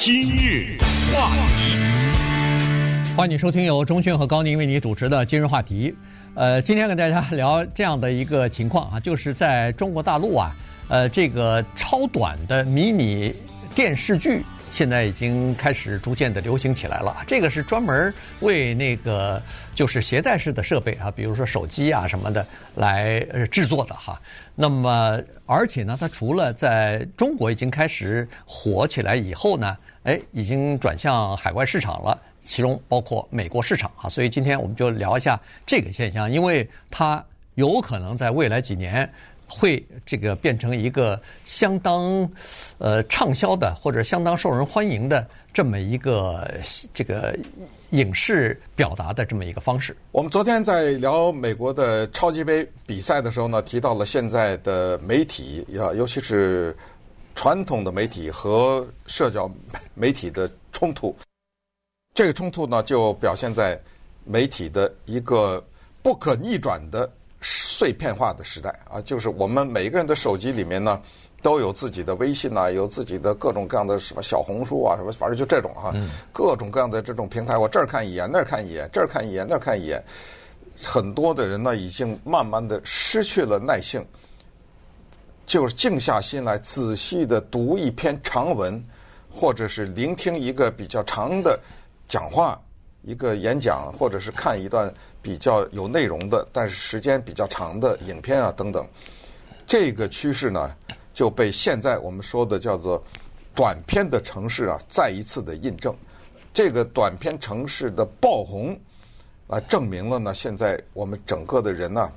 今日话题，欢迎收听由钟迅和高宁为你主持的《今日话题》。呃，今天跟大家聊这样的一个情况啊，就是在中国大陆啊，呃，这个超短的迷你电视剧。现在已经开始逐渐的流行起来了。这个是专门为那个就是携带式的设备啊，比如说手机啊什么的来制作的哈。那么，而且呢，它除了在中国已经开始火起来以后呢，哎，已经转向海外市场了，其中包括美国市场啊。所以今天我们就聊一下这个现象，因为它有可能在未来几年。会这个变成一个相当呃畅销的或者相当受人欢迎的这么一个这个影视表达的这么一个方式。我们昨天在聊美国的超级杯比赛的时候呢，提到了现在的媒体呀，尤其是传统的媒体和社交媒体的冲突。这个冲突呢，就表现在媒体的一个不可逆转的。碎片化的时代啊，就是我们每个人的手机里面呢，都有自己的微信呐，有自己的各种各样的什么小红书啊，什么反正就这种哈，各种各样的这种平台，我这儿看一眼，那儿看一眼，这儿看一眼，那儿看一眼，很多的人呢，已经慢慢的失去了耐性，就是静下心来仔细的读一篇长文，或者是聆听一个比较长的讲话。一个演讲，或者是看一段比较有内容的，但是时间比较长的影片啊等等，这个趋势呢就被现在我们说的叫做短片的城市啊再一次的印证。这个短片城市的爆红啊，证明了呢现在我们整个的人呢，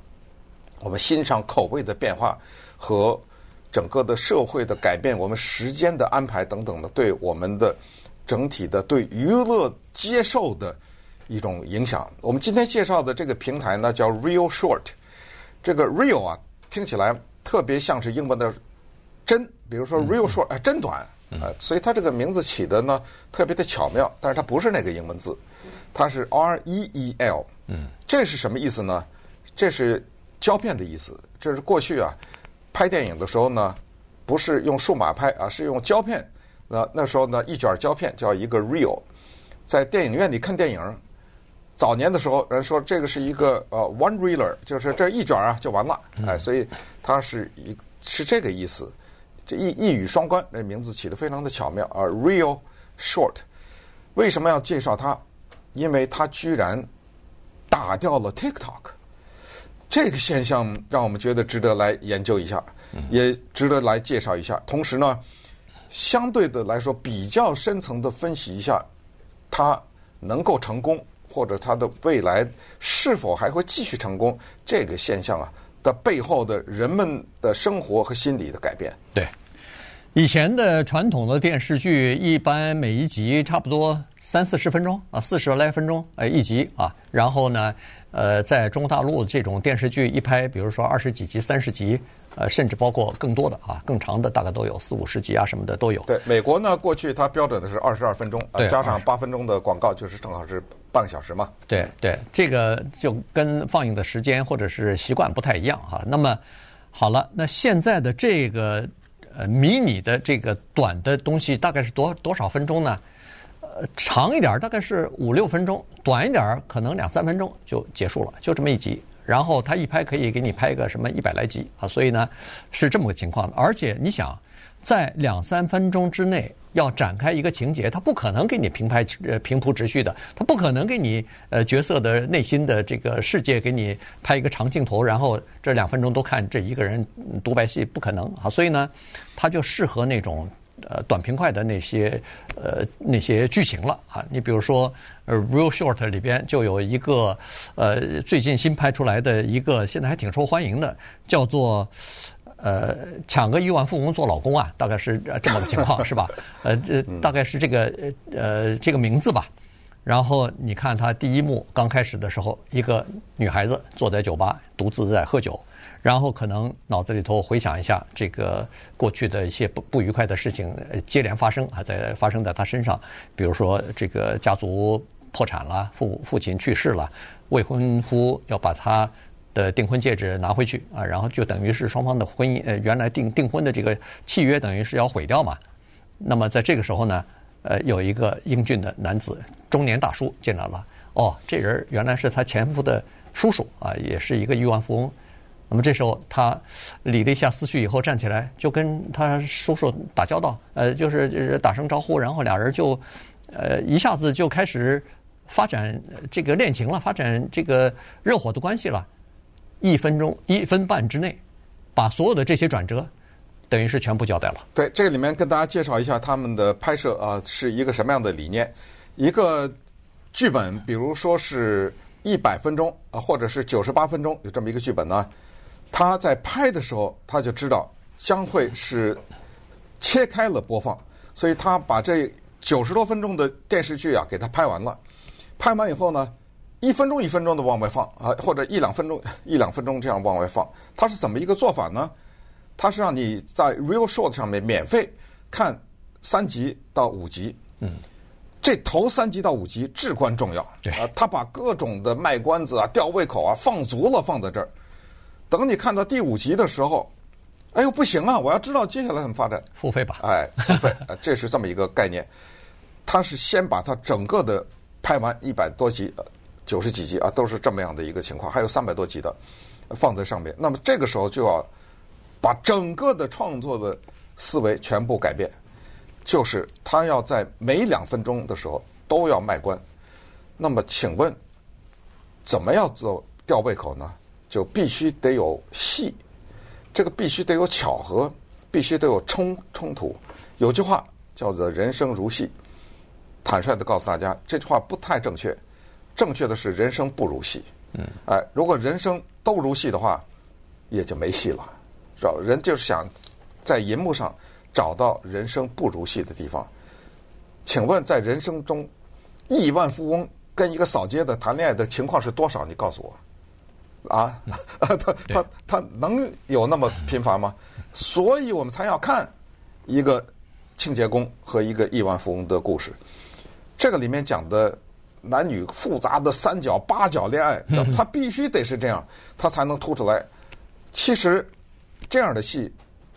我们欣赏口味的变化和整个的社会的改变，我们时间的安排等等的，对我们的。整体的对娱乐接受的一种影响。我们今天介绍的这个平台呢，叫 Real Short。这个 Real 啊，听起来特别像是英文的真，比如说 Real Short，哎，真短，啊，所以它这个名字起的呢特别的巧妙。但是它不是那个英文字，它是 R E E L。嗯，这是什么意思呢？这是胶片的意思。这是过去啊，拍电影的时候呢，不是用数码拍啊，是用胶片。那那时候呢，一卷胶片叫一个 reel，在电影院里看电影，早年的时候人说这个是一个呃 one reeler，就是这一卷啊就完了，哎，所以它是一是这个意思，这一一语双关，这名字起得非常的巧妙啊，real short。为什么要介绍它？因为它居然打掉了 TikTok，这个现象让我们觉得值得来研究一下，也值得来介绍一下。同时呢。相对的来说，比较深层的分析一下，它能够成功，或者它的未来是否还会继续成功，这个现象啊的背后的人们的生活和心理的改变。对，以前的传统的电视剧，一般每一集差不多三四十分钟啊，四十来分钟哎一集啊，然后呢，呃，在中国大陆这种电视剧一拍，比如说二十几集、三十集。呃，甚至包括更多的啊，更长的大概都有四五十集啊，什么的都有。对，美国呢，过去它标准的是二十二分钟，对加上八分钟的广告，就是正好是半个小时嘛。对对，这个就跟放映的时间或者是习惯不太一样哈。那么好了，那现在的这个呃迷你的这个短的东西大概是多多少分钟呢？呃，长一点大概是五六分钟，短一点可能两三分钟就结束了，就这么一集。然后他一拍可以给你拍个什么一百来集啊，所以呢是这么个情况。而且你想，在两三分钟之内要展开一个情节，他不可能给你平拍呃平铺直叙的，他不可能给你呃角色的内心的这个世界给你拍一个长镜头，然后这两分钟都看这一个人独白戏，不可能啊。所以呢，他就适合那种。呃，短平快的那些呃那些剧情了啊，你比如说呃《Real Short》里边就有一个呃最近新拍出来的一个现在还挺受欢迎的，叫做呃抢个亿万富翁做老公啊，大概是这么个情况 是吧？呃这大概是这个呃这个名字吧。然后你看他第一幕刚开始的时候，一个女孩子坐在酒吧独自在喝酒。然后可能脑子里头回想一下这个过去的一些不不愉快的事情接连发生啊，在发生在他身上，比如说这个家族破产了，父父亲去世了，未婚夫要把他的订婚戒指拿回去啊，然后就等于是双方的婚姻呃原来订订婚的这个契约等于是要毁掉嘛。那么在这个时候呢，呃，有一个英俊的男子，中年大叔进来了。哦，这人原来是他前夫的叔叔啊，也是一个亿万富翁。那么这时候他理了一下思绪以后，站起来就跟他叔叔打交道，呃，就是就是打声招呼，然后俩人就呃一下子就开始发展这个恋情了，发展这个热火的关系了。一分钟一分半之内，把所有的这些转折等于是全部交代了。对，这里面跟大家介绍一下他们的拍摄啊，是一个什么样的理念？一个剧本，比如说是一百分钟啊，或者是九十八分钟，有这么一个剧本呢。他在拍的时候，他就知道将会是切开了播放，所以他把这九十多分钟的电视剧啊给他拍完了。拍完以后呢，一分钟一分钟的往外放啊，或者一两分钟 一两分钟这样往外放。他是怎么一个做法呢？他是让你在 Real Short 上面免费看三集到五集。嗯，这头三集到五集至关重要。对啊，他把各种的卖关子啊、吊胃口啊放足了，放在这儿。等你看到第五集的时候，哎呦不行啊！我要知道接下来怎么发展，付费吧。哎，付费，这是这么一个概念。他是先把它整个的拍完一百多集，九十几集啊，都是这么样的一个情况，还有三百多集的放在上面。那么这个时候就要把整个的创作的思维全部改变，就是他要在每两分钟的时候都要卖关。那么请问，怎么样做吊胃口呢？就必须得有戏，这个必须得有巧合，必须得有冲冲突。有句话叫做“人生如戏”，坦率的告诉大家，这句话不太正确。正确的是“人生不如戏”。嗯，哎，如果人生都如戏的话，也就没戏了。找人就是想在银幕上找到人生不如戏的地方。请问，在人生中，亿万富翁跟一个扫街的谈恋爱的情况是多少？你告诉我。啊，他他他能有那么频繁吗？所以我们才要看一个清洁工和一个亿万富翁的故事。这个里面讲的男女复杂的三角八角恋爱，他必须得是这样，他才能突出来。其实这样的戏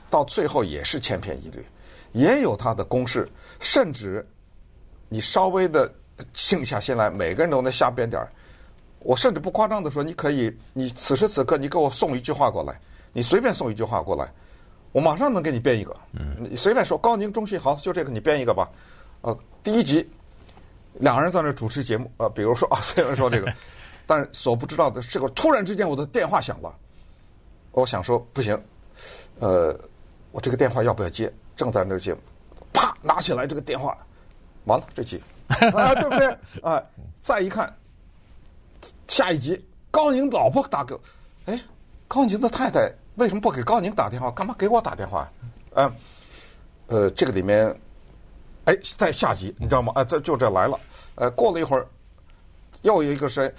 到最后也是千篇一律，也有他的公式，甚至你稍微的静下心来，每个人都能瞎编点儿。我甚至不夸张的说，你可以，你此时此刻你给我送一句话过来，你随便送一句话过来，我马上能给你编一个。嗯，你随便说，高宁、中信，好，就这个你编一个吧。呃，第一集，两个人在那主持节目，呃，比如说啊，虽然说这个，但是所不知道的是，个突然之间我的电话响了，我想说不行，呃，我这个电话要不要接？正在那接，啪，拿起来这个电话，完了这集，啊，对不对？啊、呃，再一看。下一集，高宁老婆打给，哎，高宁的太太为什么不给高宁打电话？干嘛给我打电话？嗯，呃，这个里面，哎，在下集你知道吗？啊，这就这来了。呃，过了一会儿，又有一个谁，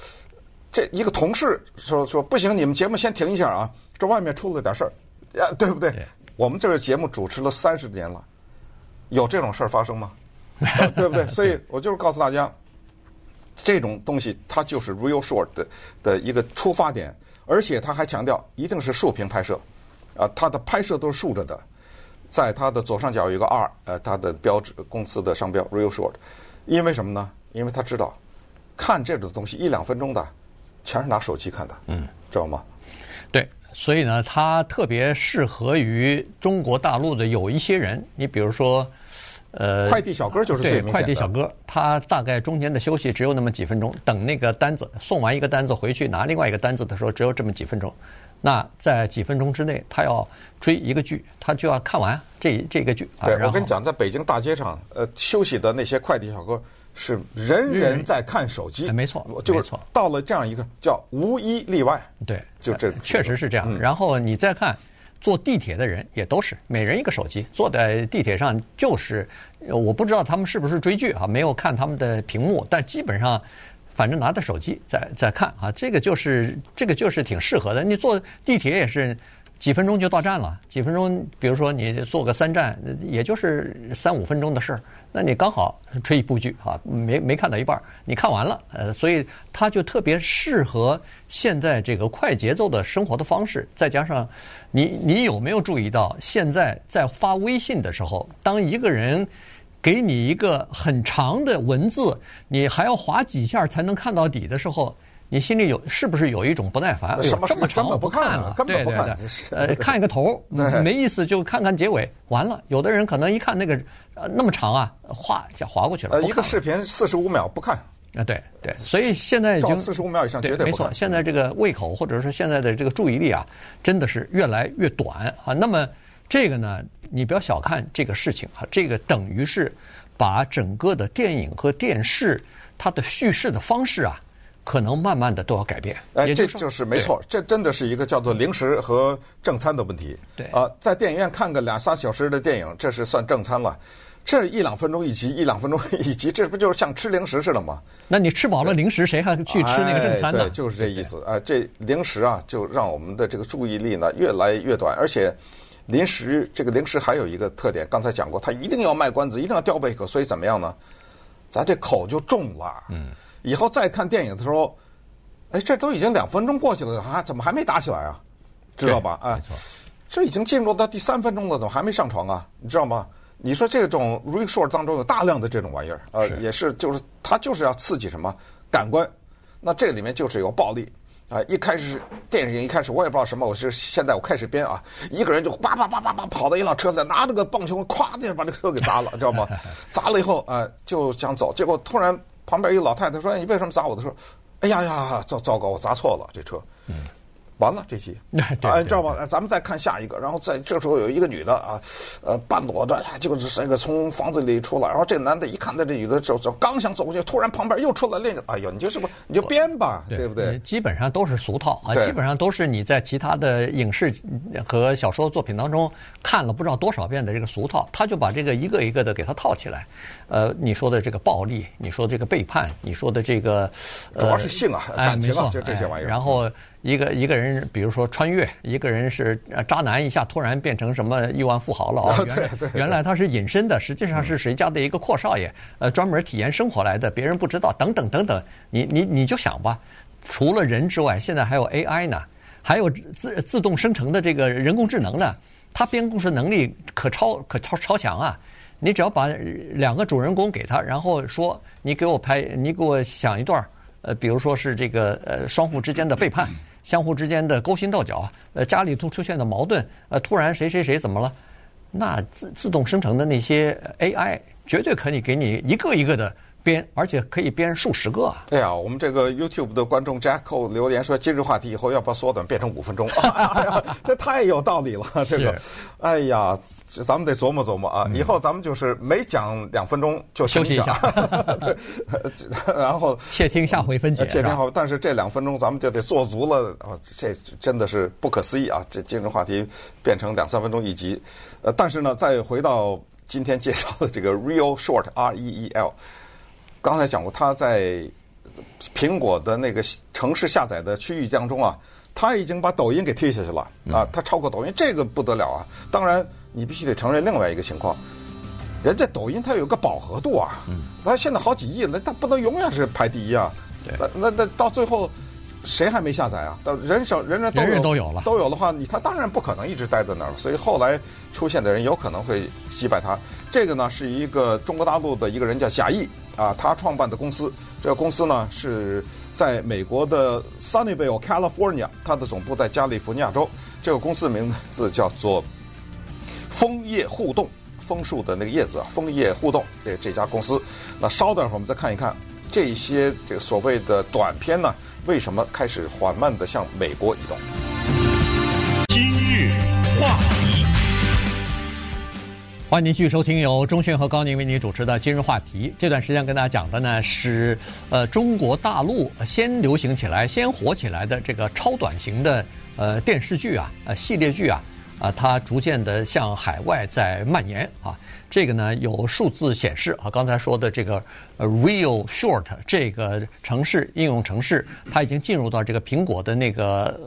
这一个同事说说不行，你们节目先停一下啊，这外面出了点事儿，呀，对不对？对我们这个节目主持了三十年了，有这种事儿发生吗？对不对？所以我就是告诉大家。这种东西它就是 real short 的的一个出发点，而且他还强调一定是竖屏拍摄，啊，它的拍摄都是竖着的，在它的左上角有一个 R，呃，它的标志公司的商标 real short，因为什么呢？因为他知道看这种东西一两分钟的，全是拿手机看的，嗯，知道吗？对，所以呢，它特别适合于中国大陆的有一些人，你比如说。呃，快递小哥就是最明显的。快递小哥，他大概中间的休息只有那么几分钟，等那个单子送完一个单子回去拿另外一个单子的时候，只有这么几分钟。那在几分钟之内，他要追一个剧，他就要看完这这个剧。对，我跟你讲，在北京大街上，呃，休息的那些快递小哥是人人在看手机。没错，就是。到了这样一个叫无一例外。对，就这确实是这样。然后你再看。坐地铁的人也都是每人一个手机，坐在地铁上就是，我不知道他们是不是追剧啊，没有看他们的屏幕，但基本上，反正拿着手机在在看啊，这个就是这个就是挺适合的。你坐地铁也是。几分钟就到站了，几分钟，比如说你坐个三站，也就是三五分钟的事儿，那你刚好追一部剧啊，没没看到一半，你看完了，呃，所以它就特别适合现在这个快节奏的生活的方式。再加上你，你有没有注意到，现在在发微信的时候，当一个人给你一个很长的文字，你还要划几下才能看到底的时候，你心里有是不是有一种不耐烦？什么这么长我不看了，根本不对对对，呃，看一个头 没意思，就看看结尾，完了。有的人可能一看那个呃那么长啊，划就划过去了。呃，一个视频四十五秒不看啊，对对，所以现在已经四十五秒以上绝对没错。现在这个胃口或者说现在的这个注意力啊，真的是越来越短啊。那么这个呢，你不要小看这个事情啊，这个等于是把整个的电影和电视它的叙事的方式啊。可能慢慢的都要改变，哎，这就是没错，这真的是一个叫做零食和正餐的问题。对啊，在电影院看个两三小时的电影，这是算正餐了。这一两分钟一集，一两分钟一集，这不就是像吃零食似的吗？那你吃饱了零食，谁还去吃那个正餐呢？对，就是这意思啊。这零食啊，就让我们的这个注意力呢越来越短，而且零食这个零食还有一个特点，刚才讲过，它一定要卖关子，一定要吊胃口，所以怎么样呢？咱这口就重了。嗯。以后再看电影的时候，哎，这都已经两分钟过去了，啊，怎么还没打起来啊？知道吧？哎，这已经进入到第三分钟了，怎么还没上床啊？你知道吗？你说这种 resort 当中有大量的这种玩意儿，呃，也是，就是它就是要刺激什么感官，那这里面就是有暴力啊！一开始电影一开始我也不知道什么，我是现在我开始编啊，一个人就叭叭叭叭叭跑到一辆车子，拿着个棒球，咵的把这个车给砸了，知道吗？砸了以后啊，就想走，结果突然。旁边一个老太太说：“你为什么砸我的车？”哎呀呀，糟糟糕，我砸错了这车。嗯。完了，这期，啊，你知道吧？咱们再看下一个，然后在这时候有一个女的啊，呃，半裸的，就是那个从房子里出来，然后这男的一看到这女的走走，刚想走过去，突然旁边又出来另一个，哎呦，你就是不，你就编吧，对，对不对？基本上都是俗套啊，基本上都是你在其他的影视和小说作品当中看了不知道多少遍的这个俗套，他就把这个一个一个的给他套起来。呃，你说的这个暴力，你说的这个背叛，你说的这个，主要是性啊，感情啊，就这些玩意儿。然后。一个一个人，比如说穿越，一个人是渣男，一下突然变成什么亿万富豪了啊？原来原来他是隐身的，实际上是谁家的一个阔少爷，呃，专门体验生活来的，别人不知道，等等等等。你你你就想吧，除了人之外，现在还有 AI 呢，还有自自动生成的这个人工智能呢，它编故事能力可超可超超强啊！你只要把两个主人公给他，然后说你给我拍，你给我想一段，呃，比如说是这个呃双父之间的背叛。相互之间的勾心斗角，呃，家里突出现的矛盾，呃，突然谁谁谁怎么了？那自自动生成的那些 AI 绝对可以给你一个一个的。编，而且可以编数十个啊！对呀，我们这个 YouTube 的观众 Jacko 留言说，今日话题以后要不要缩短变成五分钟？哎呀，这太有道理了，这个，哎呀，咱们得琢磨琢磨啊！以后咱们就是每讲两分钟就休息一下，然后窃听下回分解。窃听好，但是这两分钟咱们就得做足了啊！这真的是不可思议啊！这今日话题变成两三分钟一集，呃，但是呢，再回到今天介绍的这个 Real Short R E E L。刚才讲过，他在苹果的那个城市下载的区域当中啊，他已经把抖音给踢下去了啊，他超过抖音，这个不得了啊！当然，你必须得承认另外一个情况，人家抖音它有个饱和度啊，它现在好几亿了，它不能永远是排第一啊。那那那到最后，谁还没下载啊？到人手人人都有都有了都有的话，你他当然不可能一直待在那儿了。所以后来出现的人有可能会击败他。这个呢，是一个中国大陆的一个人叫贾毅。啊，他创办的公司，这个公司呢是在美国的 Sunnyvale, California，它的总部在加利福尼亚州。这个公司的名字叫做枫叶互动，枫树的那个叶子啊，枫叶互动。这这家公司，那稍等会儿我们再看一看这些这个所谓的短片呢，为什么开始缓慢的向美国移动？今日话。欢迎您继续收听由钟迅和高宁为您主持的今日话题。这段时间跟大家讲的呢是，呃，中国大陆先流行起来、先火起来的这个超短型的呃电视剧啊、呃系列剧啊，啊，它逐渐的向海外在蔓延啊。这个呢有数字显示啊，刚才说的这个 Real Short 这个城市应用城市，它已经进入到这个苹果的那个。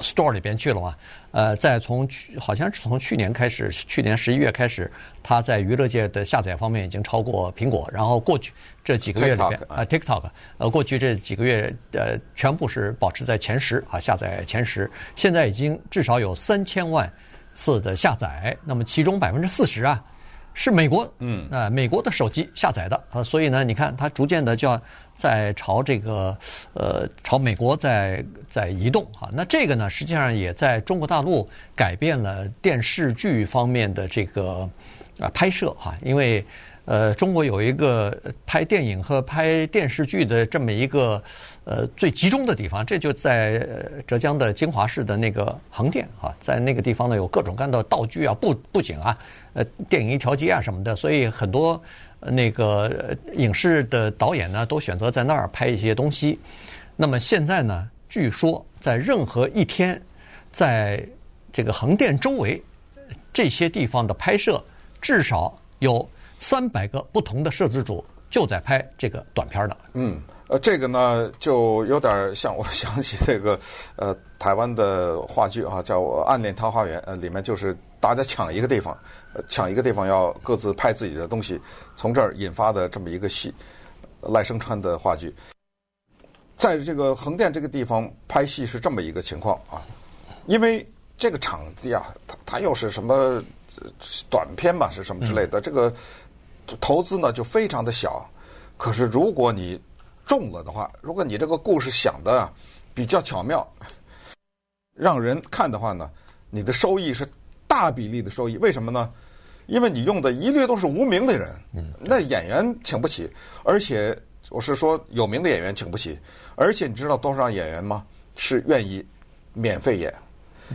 Store 里边去了嘛？呃，在从去好像是从去年开始，去年十一月开始，它在娱乐界的下载方面已经超过苹果。然后过去这几个月里边啊，TikTok，呃，过去这几个月呃，全部是保持在前十啊，下载前十。现在已经至少有三千万次的下载，那么其中百分之四十啊是美国，嗯啊、呃，美国的手机下载的啊，所以呢，你看它逐渐的就要在朝这个呃朝美国在在移动啊。那这个呢，实际上也在中国大陆改变了电视剧方面的这个啊、呃、拍摄哈、啊，因为。呃，中国有一个拍电影和拍电视剧的这么一个呃最集中的地方，这就在浙江的金华市的那个横店啊，在那个地方呢，有各种各样的道具啊、布布景啊、呃电影一条街啊什么的，所以很多那个影视的导演呢都选择在那儿拍一些东西。那么现在呢，据说在任何一天，在这个横店周围这些地方的拍摄，至少有。三百个不同的摄制组就在拍这个短片呢。嗯，呃，这个呢就有点像我想起这个呃台湾的话剧啊，叫《暗恋桃花源》，呃，里面就是大家抢一个地方，呃，抢一个地方要各自拍自己的东西，从这儿引发的这么一个戏，赖声川的话剧，在这个横店这个地方拍戏是这么一个情况啊，因为这个场地啊，它它又是什么短片吧，是什么之类的，这个。投资呢就非常的小，可是如果你中了的话，如果你这个故事想的啊比较巧妙，让人看的话呢，你的收益是大比例的收益。为什么呢？因为你用的一律都是无名的人，那演员请不起，而且我是说有名的演员请不起，而且你知道多少演员吗？是愿意免费演，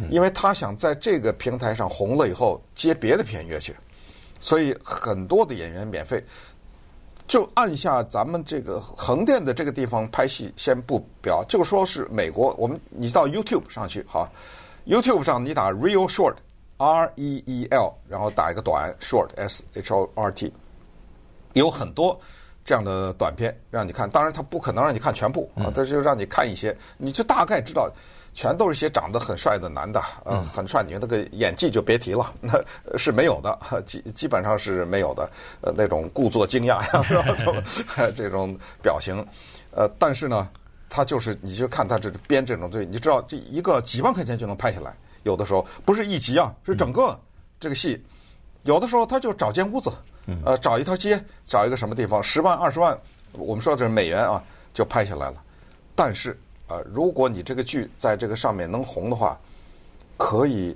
因为他想在这个平台上红了以后接别的片约去。所以很多的演员免费，就按下咱们这个横店的这个地方拍戏，先不表，就说是美国。我们你到 YouTube 上去哈，YouTube 上你打 Real Short R E E L，然后打一个短 Short S H O R T，有很多这样的短片让你看。当然，他不可能让你看全部啊，他就让你看一些，你就大概知道。全都是些长得很帅的男的，呃，很帅，你那个演技就别提了，那是没有的，基基本上是没有的，呃，那种故作惊讶呀，这种表情，呃，但是呢，他就是，你就看他这编这种对，你知道这一个几万块钱就能拍下来，有的时候不是一集啊，是整个这个戏，有的时候他就找间屋子，呃，找一条街，找一个什么地方，十万二十万，我们说的是美元啊，就拍下来了，但是。呃，如果你这个剧在这个上面能红的话，可以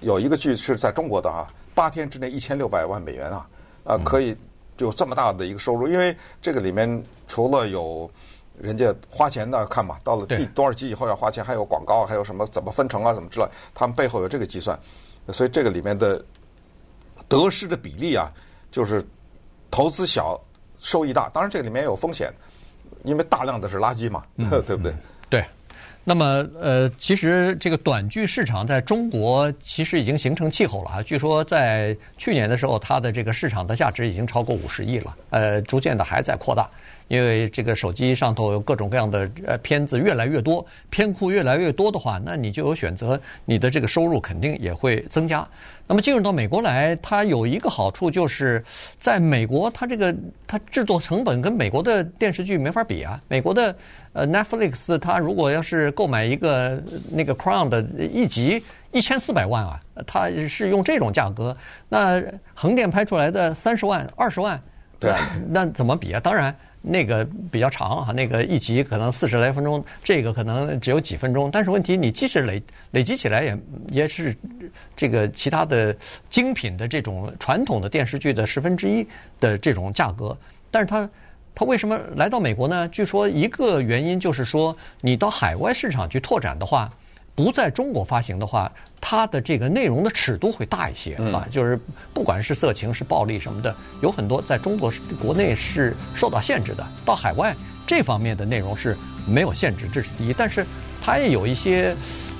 有一个剧是在中国的啊，八天之内一千六百万美元啊，啊，可以有这么大的一个收入，因为这个里面除了有人家花钱的看嘛，到了第多少集以后要花钱，还有广告，还有什么怎么分成啊，怎么之类，他们背后有这个计算，所以这个里面的得失的比例啊，就是投资小，收益大。当然这个里面也有风险，因为大量的是垃圾嘛，对不对？对，那么呃，其实这个短剧市场在中国其实已经形成气候了啊。据说在去年的时候，它的这个市场的价值已经超过五十亿了，呃，逐渐的还在扩大。因为这个手机上头有各种各样的呃片子越来越多，片库越来越多的话，那你就有选择，你的这个收入肯定也会增加。那么进入到美国来，它有一个好处就是，在美国它这个它制作成本跟美国的电视剧没法比啊。美国的呃 Netflix 它如果要是购买一个那个 Crown 的一集一千四百万啊，它是用这种价格，那横店拍出来的三十万二十万，对，那怎么比啊？当然。那个比较长啊，那个一集可能四十来分钟，这个可能只有几分钟。但是问题，你即使累累积起来也也是这个其他的精品的这种传统的电视剧的十分之一的这种价格。但是它它为什么来到美国呢？据说一个原因就是说，你到海外市场去拓展的话。不在中国发行的话，它的这个内容的尺度会大一些啊，就是不管是色情是暴力什么的，有很多在中国国内是受到限制的。到海外这方面的内容是没有限制，这是第一。但是它也有一些，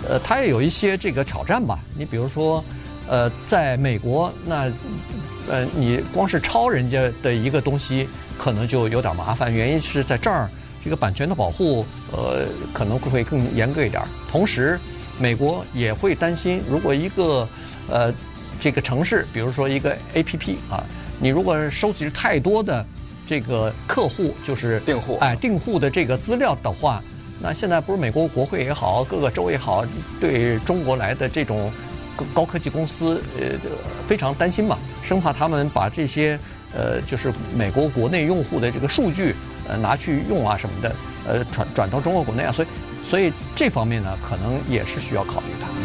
呃，它也有一些这个挑战吧。你比如说，呃，在美国，那呃，你光是抄人家的一个东西，可能就有点麻烦。原因是在这儿。这个版权的保护，呃，可能会更严格一点。同时，美国也会担心，如果一个呃这个城市，比如说一个 APP 啊，你如果收集太多的这个客户，就是订户，哎，订户的这个资料的话，那现在不是美国国会也好，各个州也好，对中国来的这种高科技公司呃非常担心嘛，生怕他们把这些呃就是美国国内用户的这个数据呃拿去用啊什么的，呃转转到中国国内啊，所以所以这方面呢，可能也是需要考虑的。